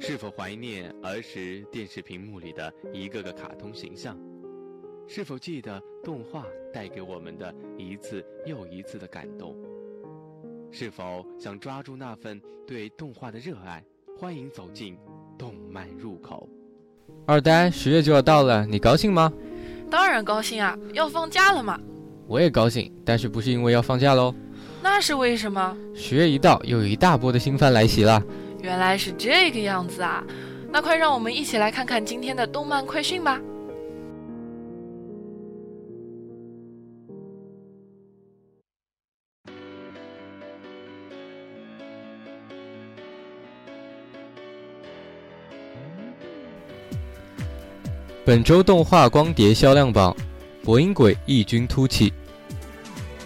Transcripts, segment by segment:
是否怀念儿时电视屏幕里的一个个卡通形象？是否记得动画带给我们的一次又一次的感动？是否想抓住那份对动画的热爱？欢迎走进动漫入口。二呆，十月就要到了，你高兴吗？当然高兴啊，要放假了嘛。我也高兴，但是不是因为要放假喽？那是为什么？十月一到，又有一大波的新番来袭了。原来是这个样子啊！那快让我们一起来看看今天的动漫快讯吧。本周动画光碟销量榜，《博音鬼》异军突起。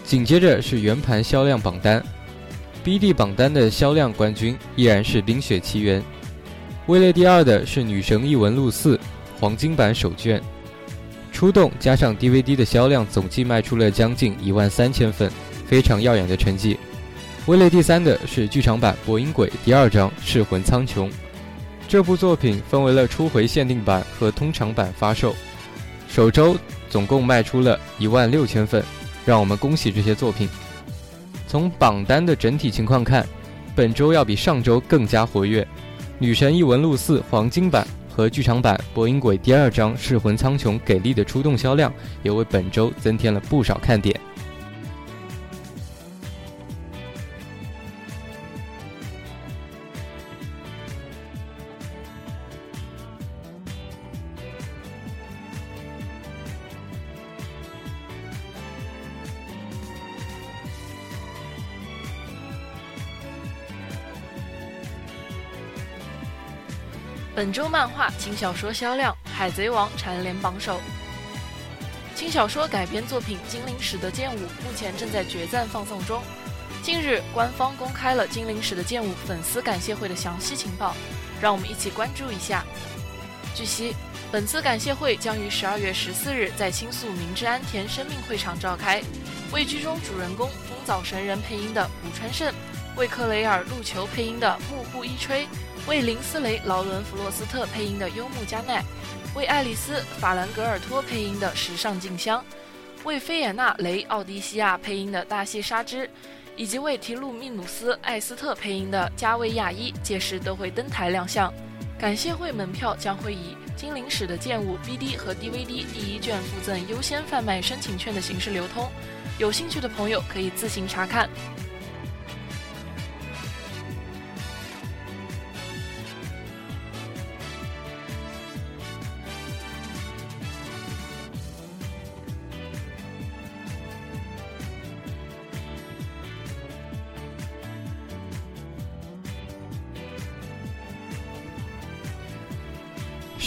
紧接着是圆盘销量榜单。BD 榜单的销量冠军依然是《冰雪奇缘》，位列第二的是《女神异闻录四》黄金版首卷，出动加上 DVD 的销量总计卖出了将近一万三千份，非常耀眼的成绩。位列第三的是剧场版《博音鬼》第二章《噬魂苍穹》，这部作品分为了初回限定版和通常版发售，首周总共卖出了一万六千份，让我们恭喜这些作品。从榜单的整体情况看，本周要比上周更加活跃，《女神异闻录四》黄金版和剧场版《播音鬼》第二章《噬魂苍穹》给力的出动销量，也为本周增添了不少看点。本周漫画轻小说销量，《海贼王》蝉联榜首。轻小说改编作品《精灵使的剑舞》目前正在决战放送中。近日，官方公开了《精灵使的剑舞》粉丝感谢会的详细情报，让我们一起关注一下。据悉，本次感谢会将于十二月十四日在新宿明治安田生命会场召开，为剧中主人公风早神人配音的古川胜，为克雷尔路球配音的木户一吹。为林斯雷·劳伦·弗洛斯特配音的幽木加奈，为爱丽丝·法兰格尔托配音的时尚静香，为菲耶纳·雷·奥迪西亚配音的大西沙织，以及为提鲁密努斯·艾斯特配音的加维亚伊，届时都会登台亮相。感谢会门票将会以《精灵使的剑舞》BD 和 DVD 第一卷附赠优先贩卖申请券的形式流通，有兴趣的朋友可以自行查看。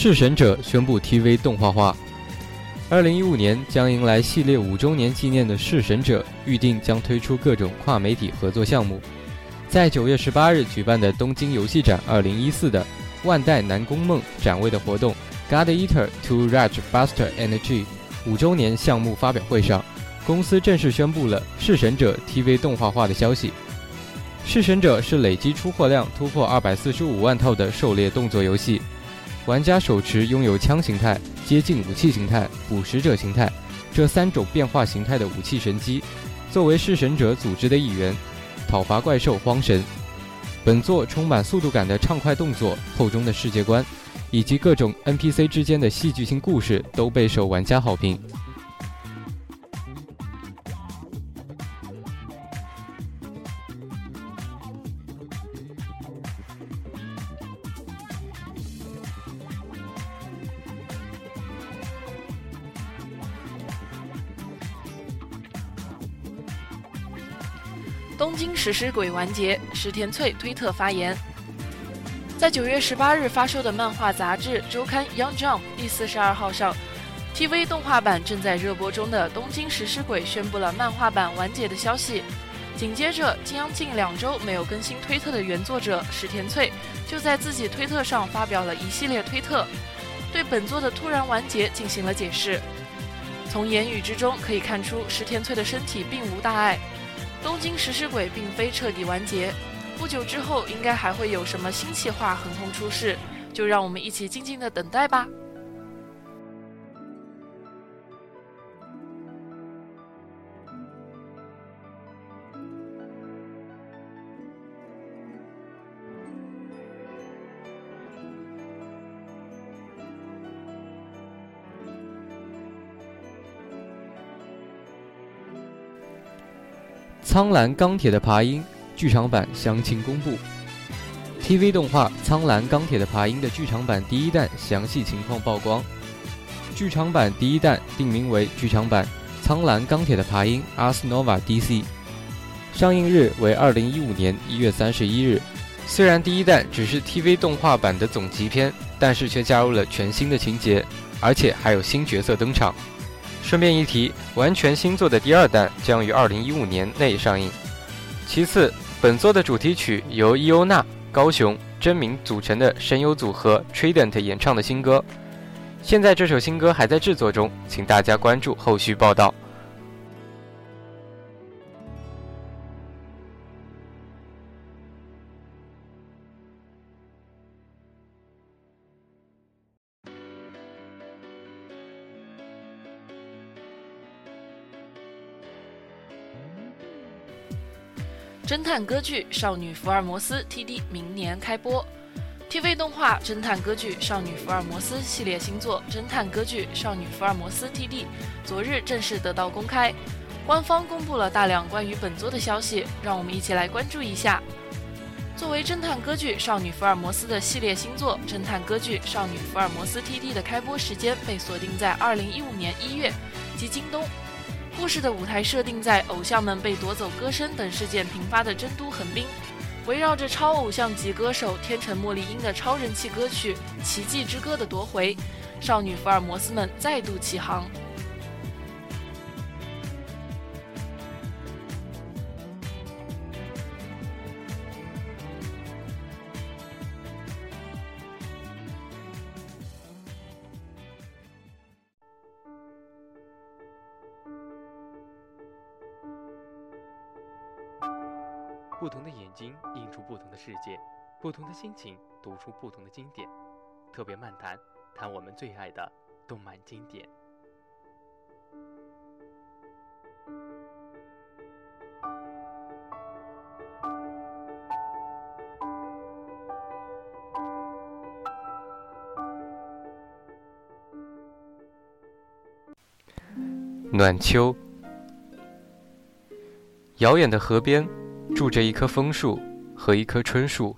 弑神者宣布 TV 动画化，二零一五年将迎来系列五周年纪念的弑神者，预定将推出各种跨媒体合作项目。在九月十八日举办的东京游戏展二零一四的万代南宫梦展位的活动 God Eater to Rage Buster Energy 五周年项目发表会上，公司正式宣布了弑神者 TV 动画化的消息。弑神者是累计出货量突破二百四十五万套的狩猎动作游戏。玩家手持拥有枪形态、接近武器形态、捕食者形态这三种变化形态的武器神机，作为弑神者组织的一员，讨伐怪兽荒神。本作充满速度感的畅快动作、厚重的世界观，以及各种 NPC 之间的戏剧性故事，都备受玩家好评。食尸鬼完结，石田翠推特发言。在九月十八日发售的漫画杂志周刊《Young Jump》第四十二号上，TV 动画版正在热播中的《东京食尸鬼》宣布了漫画版完结的消息。紧接着，将近两周没有更新推特的原作者石田翠就在自己推特上发表了一系列推特，对本作的突然完结进行了解释。从言语之中可以看出，石田翠的身体并无大碍。东京食尸鬼并非彻底完结，不久之后应该还会有什么新企划横空出世，就让我们一起静静的等待吧。《苍蓝钢铁的爬鹰》剧场版详情公布。TV 动画《苍蓝钢铁的爬鹰》的剧场版第一弹详细情况曝光。剧场版第一弹定名为剧场版《苍蓝钢铁的爬鹰》Ars Nova DC，上映日为二零一五年一月三十一日。虽然第一弹只是 TV 动画版的总集篇，但是却加入了全新的情节，而且还有新角色登场。顺便一提，完全新作的第二弹将于二零一五年内上映。其次，本作的主题曲由伊欧娜、高雄、真名组成的声优组合 Trident 演唱的新歌。现在这首新歌还在制作中，请大家关注后续报道。侦探歌剧《少女福尔摩斯》TD 明年开播。TV 动画侦探歌剧《少女福尔摩斯》系列新作《侦探歌剧少女福尔摩斯 TD》昨日正式得到公开，官方公布了大量关于本作的消息，让我们一起来关注一下。作为侦探歌剧《少女福尔摩斯》的系列新作，《侦探歌剧少女福尔摩斯 TD》的开播时间被锁定在2015年1月，即京东。故事的舞台设定在偶像们被夺走歌声等事件频发的真都横滨，围绕着超偶像级歌手天成茉莉音的超人气歌曲《奇迹之歌》的夺回，少女福尔摩斯们再度起航。不同的眼睛映出不同的世界，不同的心情读出不同的经典。特别漫谈，谈我们最爱的动漫经典。暖秋，遥远的河边。住着一棵枫树和一棵春树，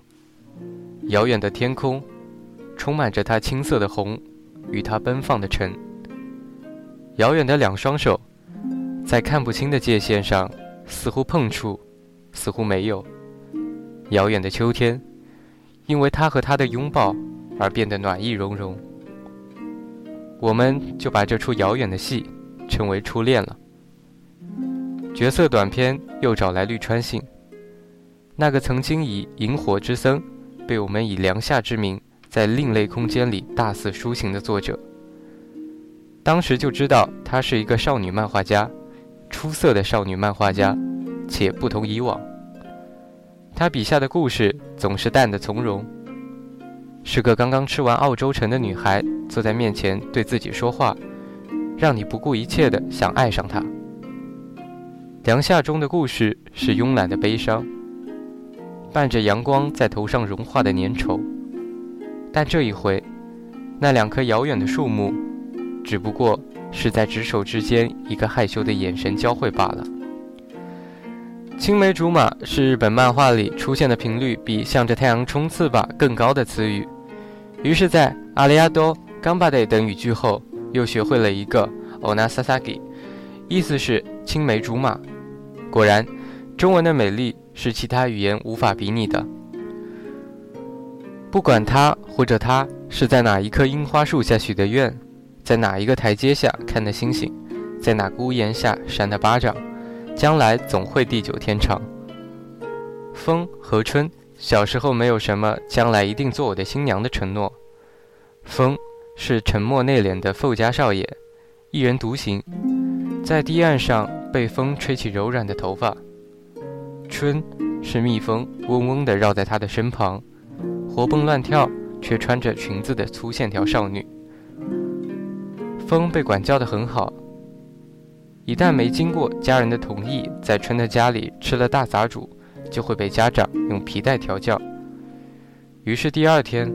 遥远的天空充满着它青色的红与它奔放的橙。遥远的两双手，在看不清的界限上似乎碰触，似乎没有。遥远的秋天，因为他和他的拥抱而变得暖意融融。我们就把这出遥远的戏称为初恋了。角色短片又找来绿川信。那个曾经以萤火之森被我们以梁夏之名在另类空间里大肆抒情的作者，当时就知道她是一个少女漫画家，出色的少女漫画家，且不同以往。她笔下的故事总是淡的从容，是个刚刚吃完澳洲橙的女孩坐在面前对自己说话，让你不顾一切的想爱上她。梁夏中的故事是慵懒的悲伤。伴着阳光在头上融化的粘稠，但这一回，那两棵遥远的树木，只不过是在执手之间一个害羞的眼神交汇罢了。青梅竹马是日本漫画里出现的频率比向着太阳冲刺吧更高的词语，于是，在阿里亚多、冈巴德等语句后，又学会了一个 onasasagi，意思是青梅竹马。果然，中文的美丽。是其他语言无法比拟的。不管他或者她是在哪一棵樱花树下许的愿，在哪一个台阶下看的星星，在哪个屋檐下扇的巴掌，将来总会地久天长。风和春，小时候没有什么将来一定做我的新娘的承诺。风是沉默内敛的富家少爷，一人独行，在堤岸上被风吹起柔软的头发。春是蜜蜂嗡嗡地绕在她的身旁，活蹦乱跳却穿着裙子的粗线条少女。风被管教得很好，一旦没经过家人的同意，在春的家里吃了大杂煮，就会被家长用皮带调教。于是第二天，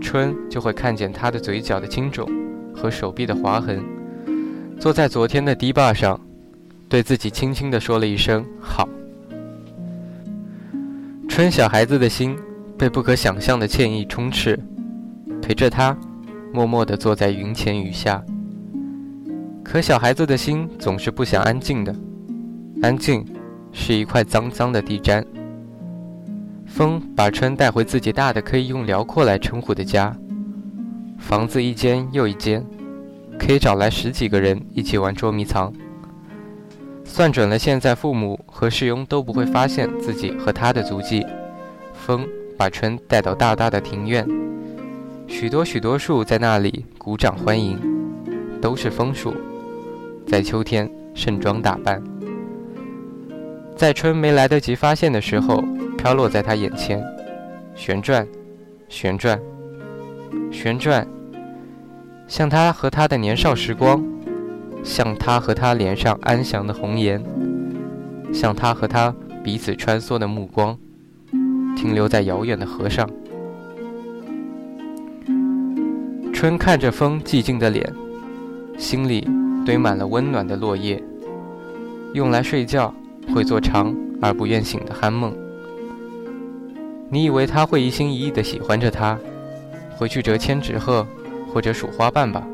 春就会看见他的嘴角的青肿和手臂的划痕，坐在昨天的堤坝上，对自己轻轻地说了一声“好”。春小孩子的心被不可想象的歉意充斥，陪着他，默默地坐在云前雨下。可小孩子的心总是不想安静的，安静是一块脏脏的地毡。风把春带回自己大的可以用辽阔来称呼的家，房子一间又一间，可以找来十几个人一起玩捉迷藏。算准了，现在父母和世庸都不会发现自己和他的足迹。风把春带到大大的庭院，许多许多树在那里鼓掌欢迎，都是枫树，在秋天盛装打扮。在春没来得及发现的时候，飘落在他眼前，旋转，旋转，旋转，像他和他的年少时光。像他和他脸上安详的红颜，像他和他彼此穿梭的目光，停留在遥远的河上。春看着风寂静的脸，心里堆满了温暖的落叶，用来睡觉会做长而不愿醒的酣梦。你以为他会一心一意地喜欢着他，回去折千纸鹤或者数花瓣吧？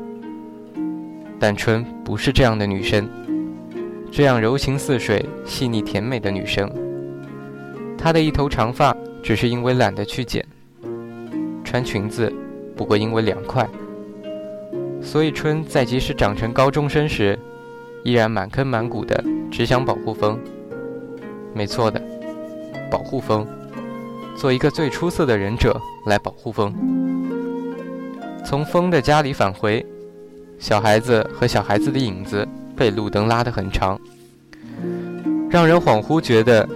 但春不是这样的女生，这样柔情似水、细腻甜美的女生。她的一头长发只是因为懒得去剪，穿裙子不过因为凉快。所以春在即使长成高中生时，依然满坑满谷的只想保护风。没错的，保护风，做一个最出色的忍者来保护风。从风的家里返回。小孩子和小孩子的影子被路灯拉得很长，让人恍惚觉得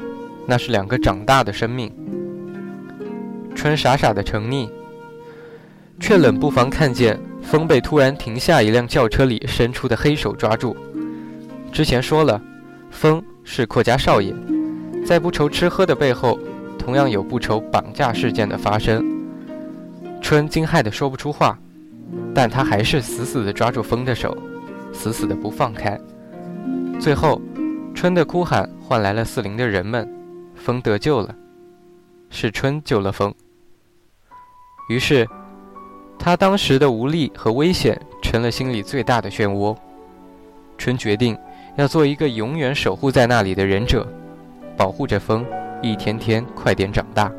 那是两个长大的生命。春傻傻的沉溺，却冷不防看见风被突然停下一辆轿车里伸出的黑手抓住。之前说了，风是阔家少爷，在不愁吃喝的背后，同样有不愁绑架事件的发生。春惊骇的说不出话。但他还是死死地抓住风的手，死死地不放开。最后，春的哭喊换来了四邻的人们，风得救了，是春救了风。于是，他当时的无力和危险成了心里最大的漩涡。春决定要做一个永远守护在那里的忍者，保护着风，一天天快点长大。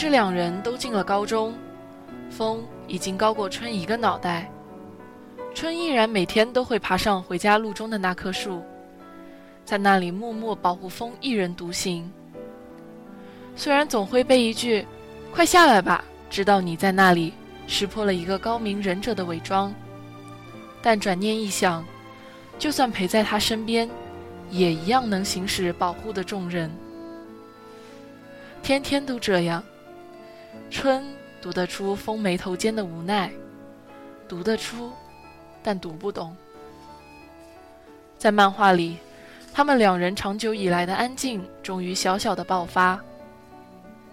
这两人都进了高中，风已经高过春一个脑袋，春依然每天都会爬上回家路中的那棵树，在那里默默保护风一人独行。虽然总会被一句“快下来吧”知道你在那里，识破了一个高明忍者的伪装，但转念一想，就算陪在他身边，也一样能行使保护的重任。天天都这样。春读得出风眉头间的无奈，读得出，但读不懂。在漫画里，他们两人长久以来的安静终于小小的爆发。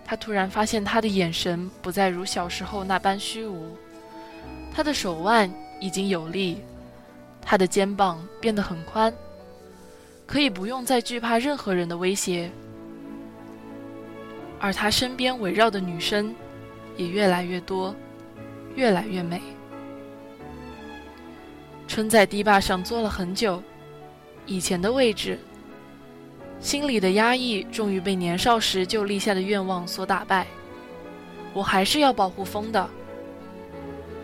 他突然发现他的眼神不再如小时候那般虚无，他的手腕已经有力，他的肩膀变得很宽，可以不用再惧怕任何人的威胁，而他身边围绕的女生也越来越多，越来越美。春在堤坝上坐了很久，以前的位置。心里的压抑终于被年少时就立下的愿望所打败。我还是要保护风的。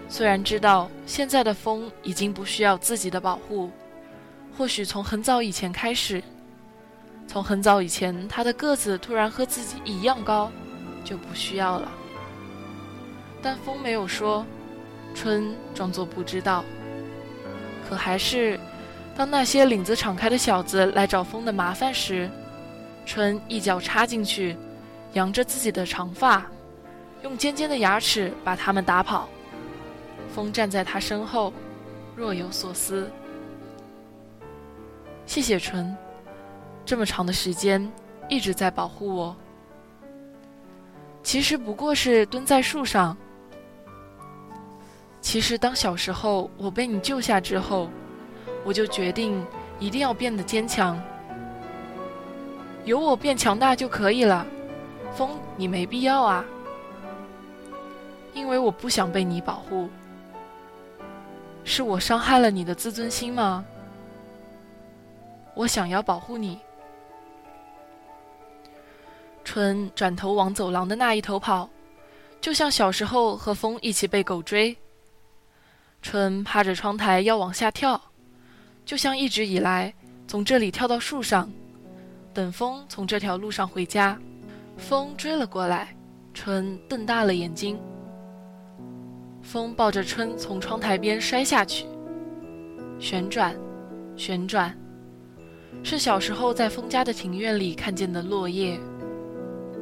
虽然知道现在的风已经不需要自己的保护，或许从很早以前开始，从很早以前他的个子突然和自己一样高，就不需要了。但风没有说，春装作不知道。可还是。当那些领子敞开的小子来找风的麻烦时，春一脚插进去，扬着自己的长发，用尖尖的牙齿把他们打跑。风站在他身后，若有所思。谢谢春，这么长的时间一直在保护我。其实不过是蹲在树上。其实当小时候我被你救下之后。我就决定一定要变得坚强，有我变强大就可以了。风，你没必要啊，因为我不想被你保护。是我伤害了你的自尊心吗？我想要保护你。春转头往走廊的那一头跑，就像小时候和风一起被狗追。春趴着窗台要往下跳。就像一直以来从这里跳到树上，等风从这条路上回家。风追了过来，春瞪大了眼睛。风抱着春从窗台边摔下去，旋转，旋转，是小时候在风家的庭院里看见的落叶，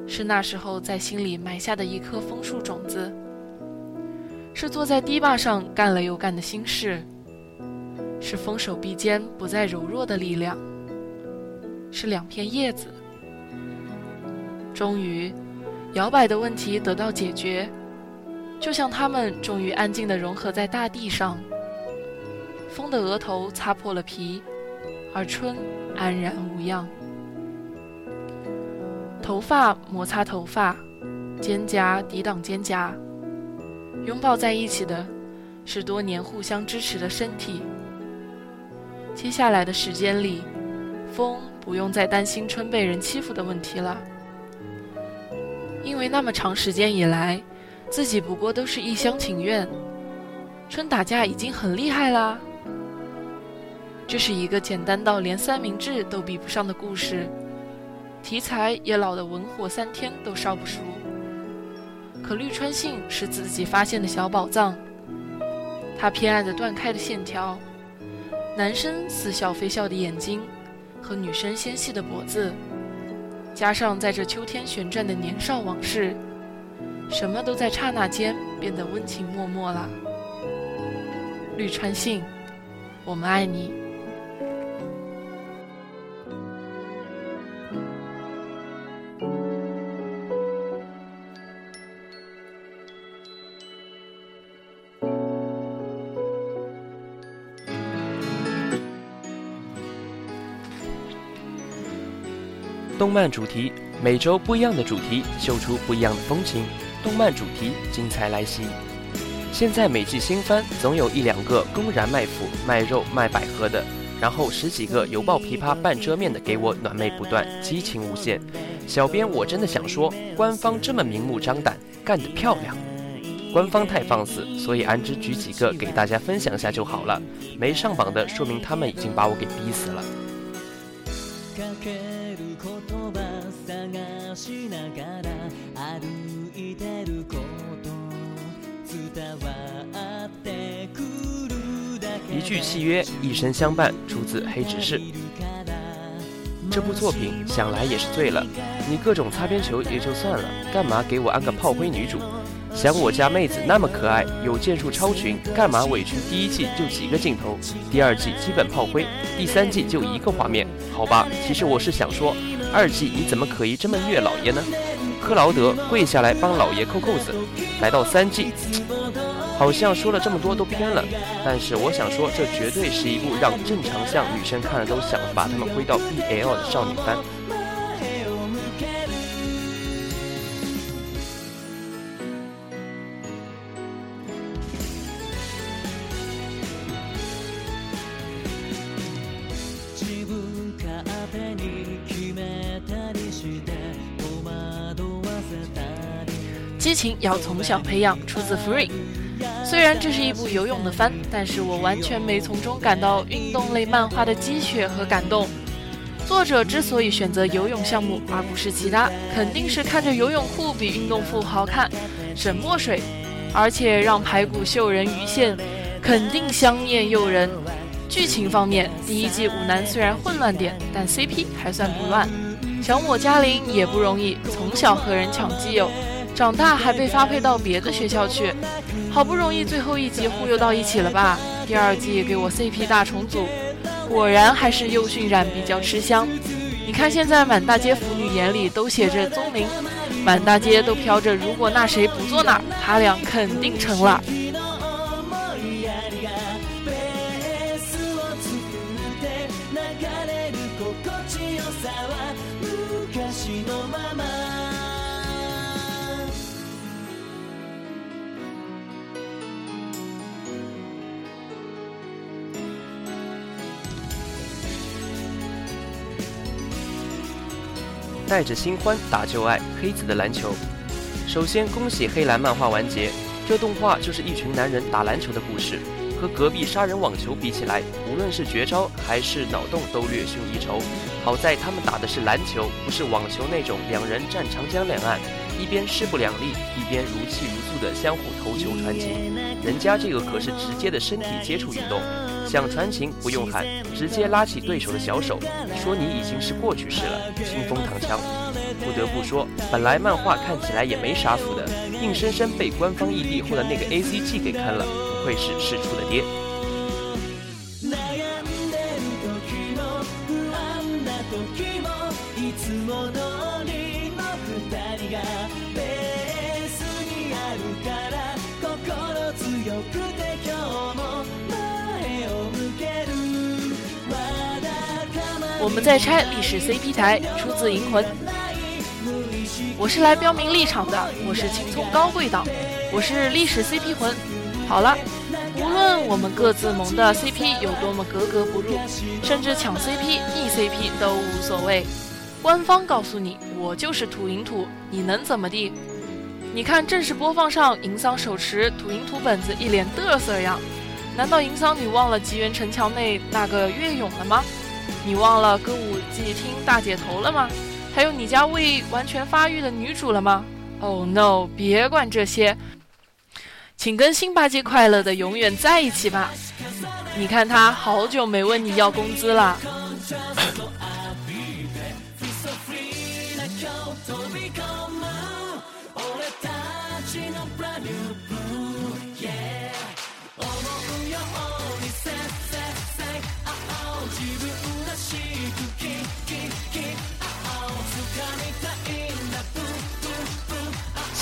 是那时候在心里埋下的一颗枫树种子，是坐在堤坝上干了又干的心事。是风手臂间不再柔弱的力量，是两片叶子。终于，摇摆的问题得到解决，就像它们终于安静地融合在大地上。风的额头擦破了皮，而春安然无恙。头发摩擦头发，肩胛抵挡肩胛，拥抱在一起的是多年互相支持的身体。接下来的时间里，风不用再担心春被人欺负的问题了，因为那么长时间以来，自己不过都是一厢情愿。春打架已经很厉害啦，这是一个简单到连三明治都比不上的故事，题材也老得文火三天都烧不熟。可绿川信是自己发现的小宝藏，他偏爱的断开的线条。男生似笑非笑的眼睛，和女生纤细的脖子，加上在这秋天旋转的年少往事，什么都在刹那间变得温情脉脉了。绿川信，我们爱你。动漫主题，每周不一样的主题，秀出不一样的风情。动漫主题，精彩来袭！现在每季新番总有一两个公然卖腐、卖肉、卖百合的，然后十几个犹抱琵琶半遮面的，给我暖妹不断，激情无限。小编我真的想说，官方这么明目张胆，干得漂亮！官方太放肆，所以安之举几个给大家分享下就好了。没上榜的，说明他们已经把我给逼死了。一句契约，一生相伴，出自黑执事。这部作品想来也是醉了。你各种擦边球也就算了，干嘛给我安个炮灰女主？想我家妹子那么可爱，有剑术超群，干嘛委屈？第一季就几个镜头，第二季基本炮灰，第三季就一个画面。好吧，其实我是想说，二季你怎么可以这么虐老爷呢？克劳德跪下来帮老爷扣扣子，来到三季，好像说了这么多都偏了。但是我想说，这绝对是一部让正常向女生看了都想把他们归到 BL 的少女番。要从小培养，出自 Free。虽然这是一部游泳的番，但是我完全没从中感到运动类漫画的鸡血和感动。作者之所以选择游泳项目而不是其他，肯定是看着游泳裤比运动服好看，省墨水，而且让排骨秀人鱼线，肯定香艳诱人。剧情方面，第一季舞男虽然混乱点，但 CP 还算不乱。小抹嘉玲也不容易，从小和人抢基友。长大还被发配到别的学校去，好不容易最后一集忽悠到一起了吧？第二季给我 CP 大重组，果然还是幼训染比较吃香。你看现在满大街腐女眼里都写着宗明，满大街都飘着如果那谁不坐那，他俩肯定成了。带着新欢打旧爱，黑子的篮球。首先恭喜黑蓝漫画完结，这动画就是一群男人打篮球的故事。和隔壁杀人网球比起来，无论是绝招还是脑洞都略逊一筹。好在他们打的是篮球，不是网球那种两人战长江两岸，一边势不两立，一边如泣如诉的相互投球传情。人家这个可是直接的身体接触运动。想传情不用喊，直接拉起对手的小手，说你已经是过去式了，清风躺枪。不得不说，本来漫画看起来也没啥福的，硬生生被官方异地后的那个 A C G 给坑了，不愧是事出的爹。我们在拆历史 CP 台，出自《银魂》。我是来标明立场的，我是青葱高贵党，我是历史 CP 魂。好了，无论我们各自萌的 CP 有多么格格不入，甚至抢 CP、逆 CP 都无所谓。官方告诉你，我就是土银土，你能怎么地？你看正式播放上，银桑手持土银土本子，一脸嘚瑟样。难道银桑你忘了吉原城墙内那个月勇了吗？你忘了歌舞伎厅大姐头了吗？还有你家未完全发育的女主了吗？Oh no！别管这些，请跟辛巴吉快乐的永远在一起吧。你看他好久没问你要工资了。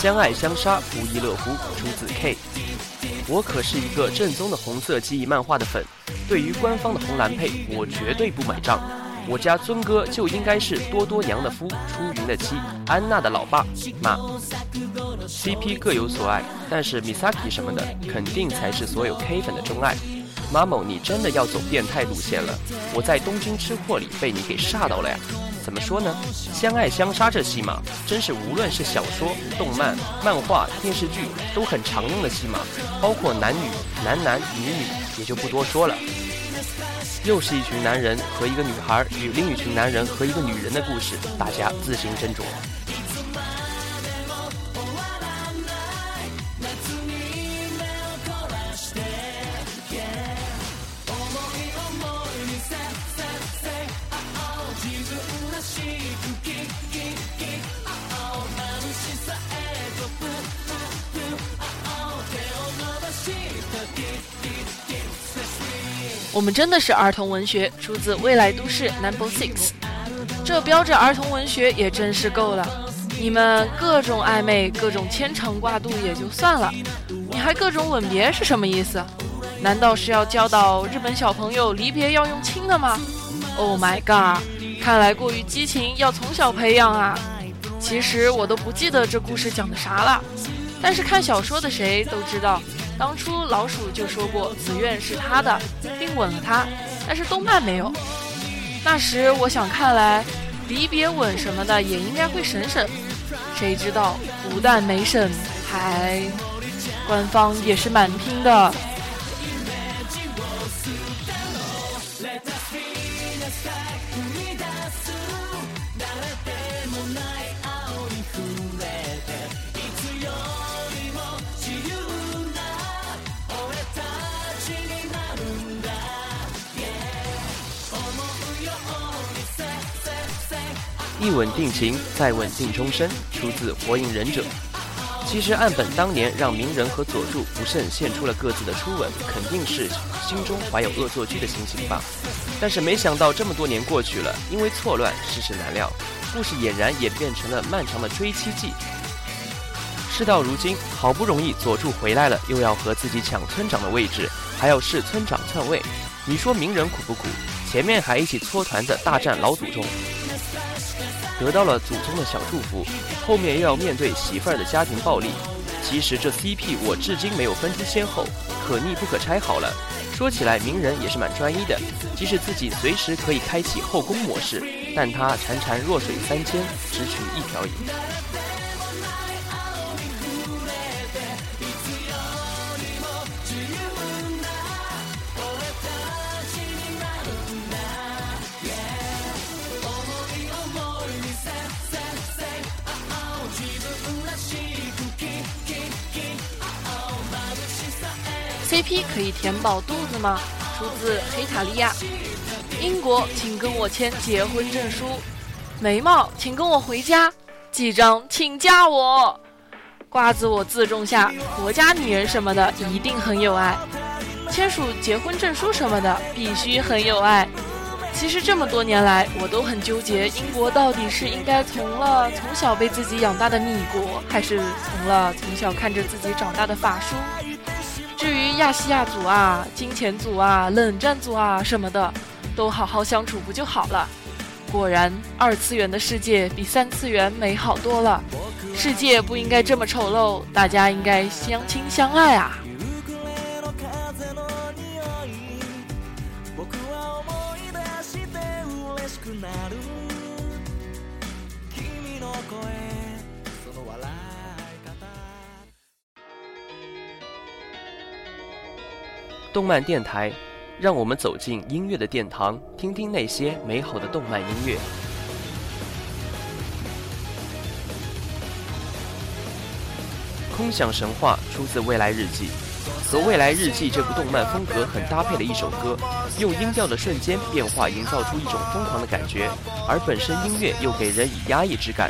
相爱相杀，不亦乐乎。出自 K。我可是一个正宗的红色记忆漫画的粉，对于官方的红蓝配，我绝对不买账。我家尊哥就应该是多多娘的夫，出云的妻，安娜的老爸。妈 CP 各有所爱，但是 Misaki 什么的，肯定才是所有 K 粉的钟爱。马某，你真的要走变态路线了？我在东京吃货里被你给吓到了呀！怎么说呢？相爱相杀这戏码，真是无论是小说、动漫、漫画、电视剧都很常用的戏码，包括男女、男男、女女，也就不多说了。又是一群男人和一个女孩与另一群男人和一个女人的故事，大家自行斟酌。我们真的是儿童文学，出自《未来都市 Number Six》，这标着儿童文学也真是够了。你们各种暧昧，各种牵肠挂肚也就算了，你还各种吻别是什么意思？难道是要教导日本小朋友离别要用亲的吗？Oh my god！看来过于激情，要从小培养啊。其实我都不记得这故事讲的啥了，但是看小说的谁都知道，当初老鼠就说过紫苑是他的，并吻了他，但是动漫没有。那时我想，看来离别吻什么的也应该会省省，谁知道不但没省，还官方也是蛮拼的。一吻定情，再吻定终身，出自《火影忍者》。其实岸本当年让鸣人和佐助不慎献出了各自的初吻，肯定是心中怀有恶作剧的心情吧。但是没想到这么多年过去了，因为错乱，世事难料，故事俨然演变成了漫长的追妻记。事到如今，好不容易佐助回来了，又要和自己抢村长的位置，还要试村长篡位。你说鸣人苦不苦？前面还一起搓团子大战老祖宗。得到了祖宗的小祝福，后面又要面对媳妇儿的家庭暴力。其实这 CP 我至今没有分出先后，可逆不可拆。好了，说起来鸣人也是蛮专一的，即使自己随时可以开启后宫模式，但他潺潺弱水三千，只取一瓢饮。P 可以填饱肚子吗？出自黑塔利亚。英国，请跟我签结婚证书。眉毛，请跟我回家。记章，请嫁我。瓜子我自种下，国家女人什么的一定很有爱。签署结婚证书什么的必须很有爱。其实这么多年来，我都很纠结，英国到底是应该从了从小被自己养大的米国，还是从了从小看着自己长大的法书？至于亚细亚组啊、金钱组啊、冷战组啊什么的，都好好相处不就好了？果然，二次元的世界比三次元美好多了。世界不应该这么丑陋，大家应该相亲相爱啊！动漫电台，让我们走进音乐的殿堂，听听那些美好的动漫音乐。空想神话出自《未来日记》，和《未来日记》这部动漫风格很搭配的一首歌，用音调的瞬间变化营造出一种疯狂的感觉，而本身音乐又给人以压抑之感，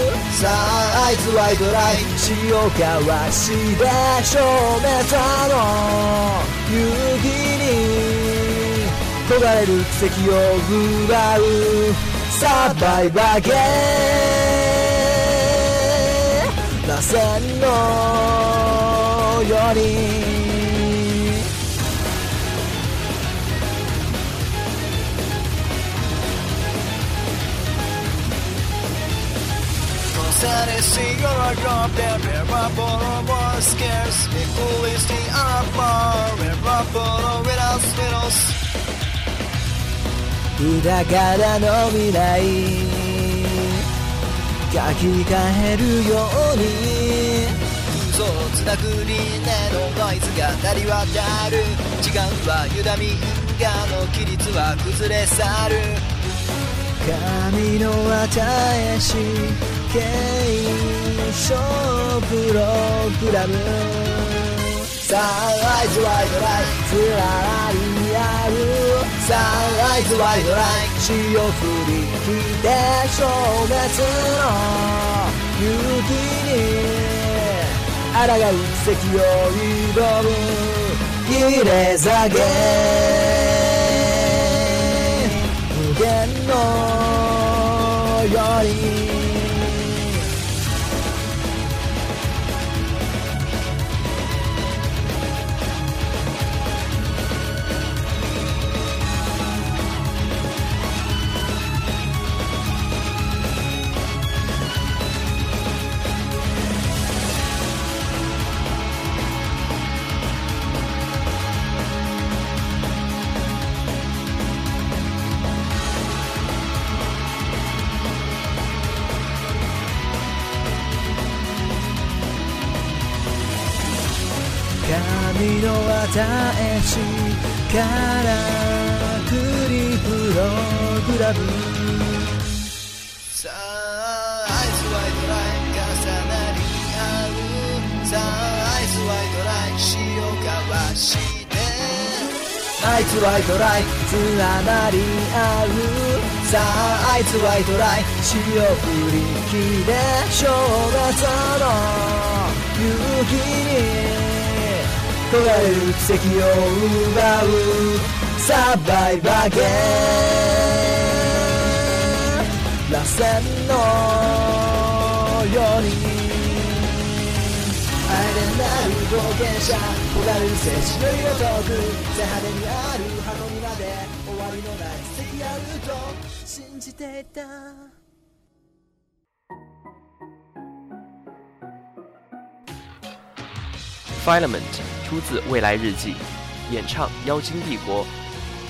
さあ合図ワイドライン潮交わして正面との？夕日に焦がれる奇跡を奪うサバイバーゲー。螺旋のように。され see your drop there Never follow more scarce Equally stay up bar Never follow without spills だからの未来書き換えるように嘘をつなぐ輪廻のノイズが鳴り渡る時間は歪み因果の規律は崩れ去る神の与えしケショープログラム。サンライズワイドライつららり合うサン。ライズワイドライ潮降り来て消滅の雪に抗う奇跡を挑む。入れ下げ。無限のの与えしからくりプログラムさあアイスワイドライン重なり合う。さあアイスワイドライン潮交わしてアイスワイドラインつながり合う。さあアイスワイドライン潮降りきで正月の雪に。焦がれる奇跡を奪うサバイバーゲー螺旋のように。アイデンなる冒険者焦がれる静止の色遠く全派手にある箱庭で終わりのない奇跡あると信じていた。Filament 出自《未来日记》，演唱《妖精帝国》，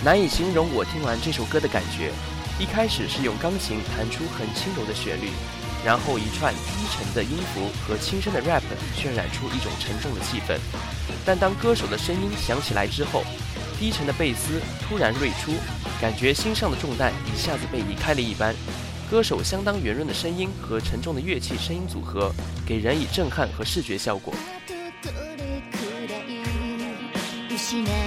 难以形容我听完这首歌的感觉。一开始是用钢琴弹出很轻柔的旋律，然后一串低沉的音符和轻声的 rap 渲染出一种沉重的气氛。但当歌手的声音响起来之后，低沉的贝斯突然锐出，感觉心上的重担一下子被移开了一般。歌手相当圆润的声音和沉重的乐器声音组合，给人以震撼和视觉效果。し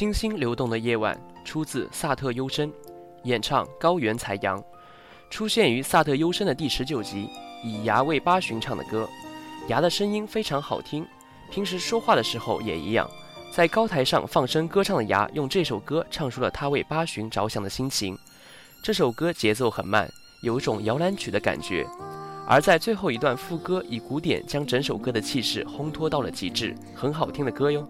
星星流动的夜晚出自萨特幽深，演唱高原采阳，出现于萨特幽深的第十九集，以牙为八旬唱的歌。牙的声音非常好听，平时说话的时候也一样。在高台上放声歌唱的牙，用这首歌唱出了他为八旬着想的心情。这首歌节奏很慢，有一种摇篮曲的感觉，而在最后一段副歌以古典将整首歌的气势烘托到了极致，很好听的歌哟。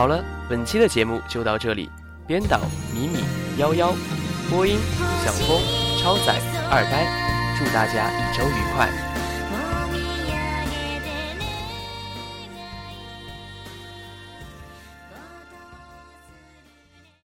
好了，本期的节目就到这里。编导米米幺幺，播音小峰超仔二呆，祝大家一周愉快。